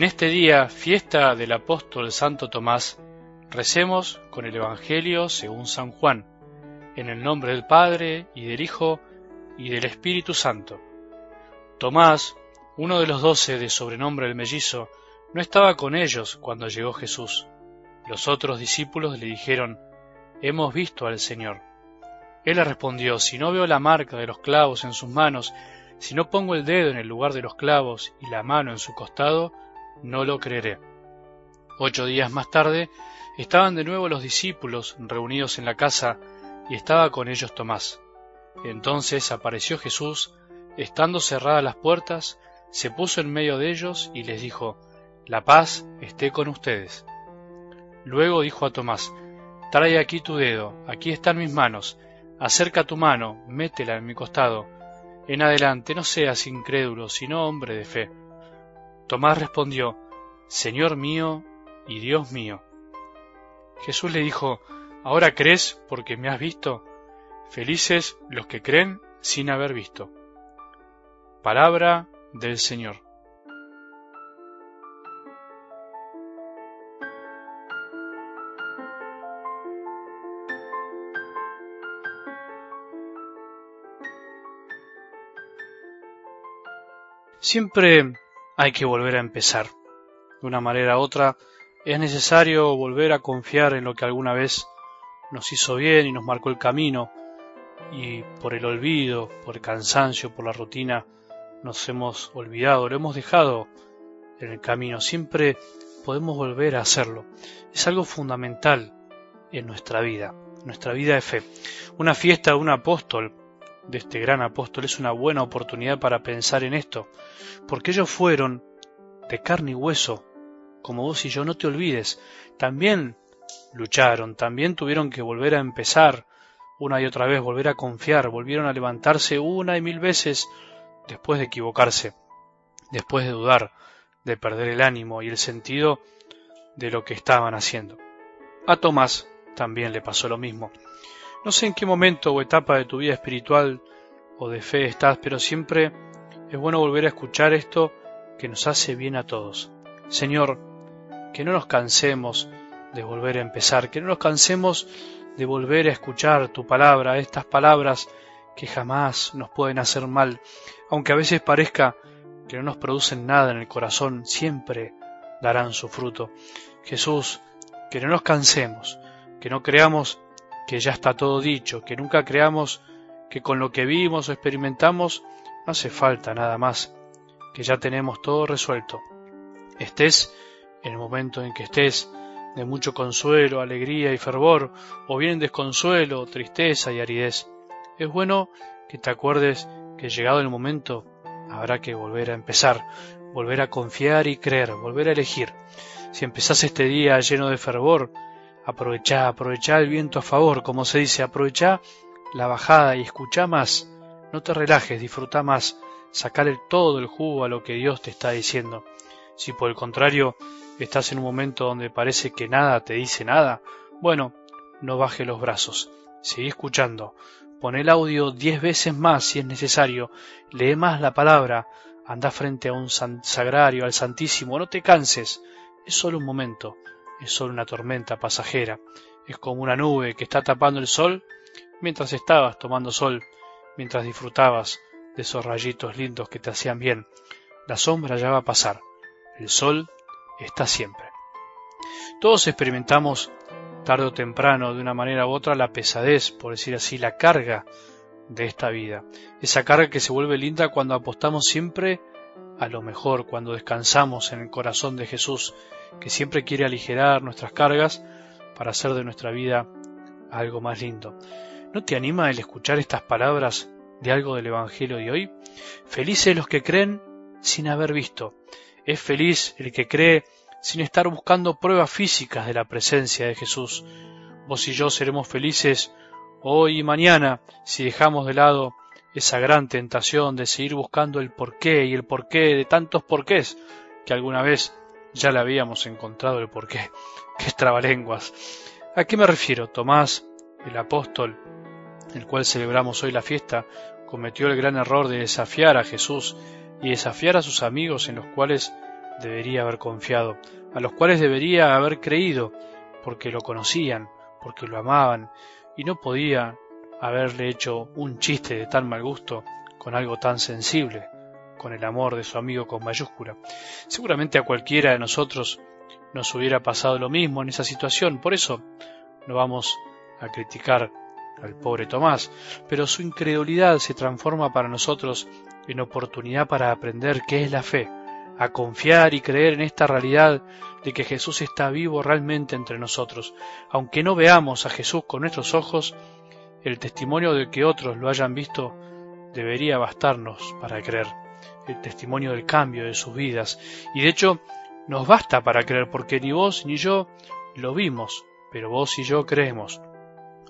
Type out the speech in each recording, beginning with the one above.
En este día, fiesta del apóstol Santo Tomás, recemos con el Evangelio según San Juan, en el nombre del Padre y del Hijo y del Espíritu Santo. Tomás, uno de los doce de sobrenombre el mellizo, no estaba con ellos cuando llegó Jesús. Los otros discípulos le dijeron, Hemos visto al Señor. Él le respondió, Si no veo la marca de los clavos en sus manos, si no pongo el dedo en el lugar de los clavos y la mano en su costado, no lo creeré. Ocho días más tarde estaban de nuevo los discípulos reunidos en la casa y estaba con ellos Tomás. Entonces apareció Jesús, estando cerradas las puertas, se puso en medio de ellos y les dijo, La paz esté con ustedes. Luego dijo a Tomás, Trae aquí tu dedo, aquí están mis manos, acerca tu mano, métela en mi costado. En adelante no seas incrédulo, sino hombre de fe. Tomás respondió, Señor mío y Dios mío. Jesús le dijo, ¿Ahora crees porque me has visto? Felices los que creen sin haber visto. Palabra del Señor. Siempre hay que volver a empezar. De una manera u otra, es necesario volver a confiar en lo que alguna vez nos hizo bien y nos marcó el camino, y por el olvido, por el cansancio, por la rutina, nos hemos olvidado, lo hemos dejado en el camino. Siempre podemos volver a hacerlo. Es algo fundamental en nuestra vida, nuestra vida de fe. Una fiesta de un apóstol, de este gran apóstol, es una buena oportunidad para pensar en esto, porque ellos fueron de carne y hueso, como vos y yo, no te olvides, también lucharon, también tuvieron que volver a empezar una y otra vez, volver a confiar, volvieron a levantarse una y mil veces después de equivocarse, después de dudar, de perder el ánimo y el sentido de lo que estaban haciendo. A Tomás también le pasó lo mismo. No sé en qué momento o etapa de tu vida espiritual o de fe estás, pero siempre es bueno volver a escuchar esto que nos hace bien a todos. Señor, que no nos cansemos de volver a empezar, que no nos cansemos de volver a escuchar tu palabra, estas palabras que jamás nos pueden hacer mal, aunque a veces parezca que no nos producen nada en el corazón, siempre darán su fruto. Jesús, que no nos cansemos, que no creamos que ya está todo dicho, que nunca creamos que con lo que vimos o experimentamos no hace falta nada más, que ya tenemos todo resuelto. Estés en el momento en que estés de mucho consuelo, alegría y fervor, o bien desconsuelo, tristeza y aridez. Es bueno que te acuerdes que llegado el momento habrá que volver a empezar, volver a confiar y creer, volver a elegir. Si empezás este día lleno de fervor, aprovechá, aprovechá el viento a favor, como se dice, aprovechá la bajada y escuchá más. No te relajes, disfruta más, sacarle todo el jugo a lo que Dios te está diciendo. Si por el contrario estás en un momento donde parece que nada te dice nada, bueno, no baje los brazos, seguí escuchando, pon el audio diez veces más si es necesario, lee más la palabra, anda frente a un sagrario, al Santísimo, no te canses, es solo un momento, es solo una tormenta pasajera, es como una nube que está tapando el sol mientras estabas tomando sol mientras disfrutabas de esos rayitos lindos que te hacían bien. La sombra ya va a pasar, el sol está siempre. Todos experimentamos tarde o temprano, de una manera u otra, la pesadez, por decir así, la carga de esta vida. Esa carga que se vuelve linda cuando apostamos siempre a lo mejor, cuando descansamos en el corazón de Jesús, que siempre quiere aligerar nuestras cargas para hacer de nuestra vida algo más lindo. ¿No te anima el escuchar estas palabras de algo del Evangelio de hoy? Felices los que creen sin haber visto. Es feliz el que cree sin estar buscando pruebas físicas de la presencia de Jesús. Vos y yo seremos felices hoy y mañana si dejamos de lado esa gran tentación de seguir buscando el porqué y el porqué de tantos porqués que alguna vez ya le habíamos encontrado el porqué. ¡Qué trabalenguas! ¿A qué me refiero? Tomás, el apóstol, el cual celebramos hoy la fiesta, cometió el gran error de desafiar a Jesús y desafiar a sus amigos en los cuales debería haber confiado, a los cuales debería haber creído, porque lo conocían, porque lo amaban, y no podía haberle hecho un chiste de tan mal gusto con algo tan sensible, con el amor de su amigo con mayúscula. Seguramente a cualquiera de nosotros nos hubiera pasado lo mismo en esa situación, por eso no vamos a criticar al pobre Tomás, pero su incredulidad se transforma para nosotros en oportunidad para aprender qué es la fe, a confiar y creer en esta realidad de que Jesús está vivo realmente entre nosotros. Aunque no veamos a Jesús con nuestros ojos, el testimonio de que otros lo hayan visto debería bastarnos para creer, el testimonio del cambio de sus vidas. Y de hecho, nos basta para creer, porque ni vos ni yo lo vimos, pero vos y yo creemos.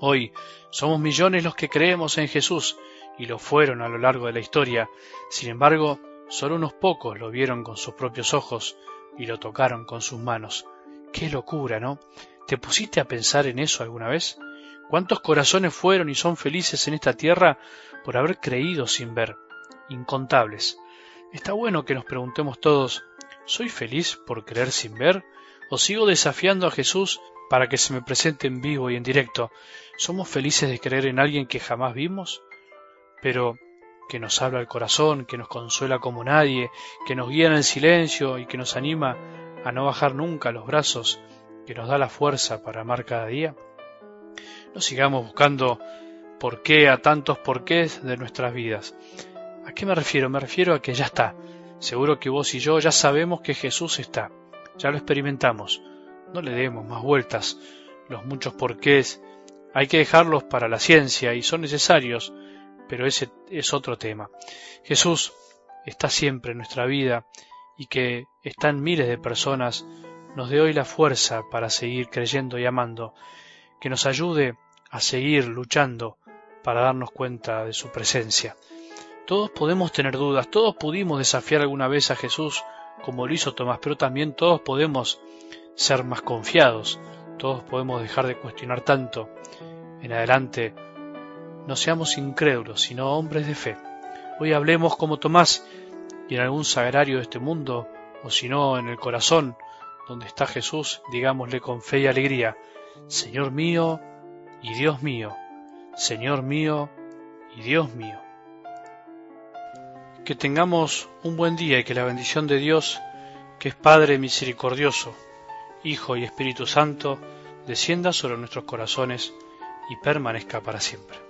Hoy somos millones los que creemos en Jesús, y lo fueron a lo largo de la historia. Sin embargo, solo unos pocos lo vieron con sus propios ojos y lo tocaron con sus manos. Qué locura, ¿no? ¿Te pusiste a pensar en eso alguna vez? ¿Cuántos corazones fueron y son felices en esta tierra por haber creído sin ver? Incontables. Está bueno que nos preguntemos todos, ¿soy feliz por creer sin ver? ¿O sigo desafiando a Jesús para que se me presente en vivo y en directo? ¿Somos felices de creer en alguien que jamás vimos? pero que nos habla el corazón, que nos consuela como nadie, que nos guía en el silencio y que nos anima a no bajar nunca los brazos, que nos da la fuerza para amar cada día? No sigamos buscando por qué a tantos porqués de nuestras vidas. ¿A qué me refiero? Me refiero a que ya está. Seguro que vos y yo ya sabemos que Jesús está. Ya lo experimentamos. No le demos más vueltas. Los muchos porqués hay que dejarlos para la ciencia y son necesarios, pero ese es otro tema. Jesús está siempre en nuestra vida y que están miles de personas nos dé hoy la fuerza para seguir creyendo y amando, que nos ayude a seguir luchando para darnos cuenta de su presencia. Todos podemos tener dudas, todos pudimos desafiar alguna vez a Jesús como lo hizo Tomás, pero también todos podemos ser más confiados, todos podemos dejar de cuestionar tanto. En adelante no seamos incrédulos, sino hombres de fe. Hoy hablemos como Tomás y en algún sagrario de este mundo, o si no en el corazón donde está Jesús, digámosle con fe y alegría, Señor mío y Dios mío, Señor mío y Dios mío. Que tengamos un buen día y que la bendición de Dios, que es Padre misericordioso, Hijo y Espíritu Santo, descienda sobre nuestros corazones y permanezca para siempre.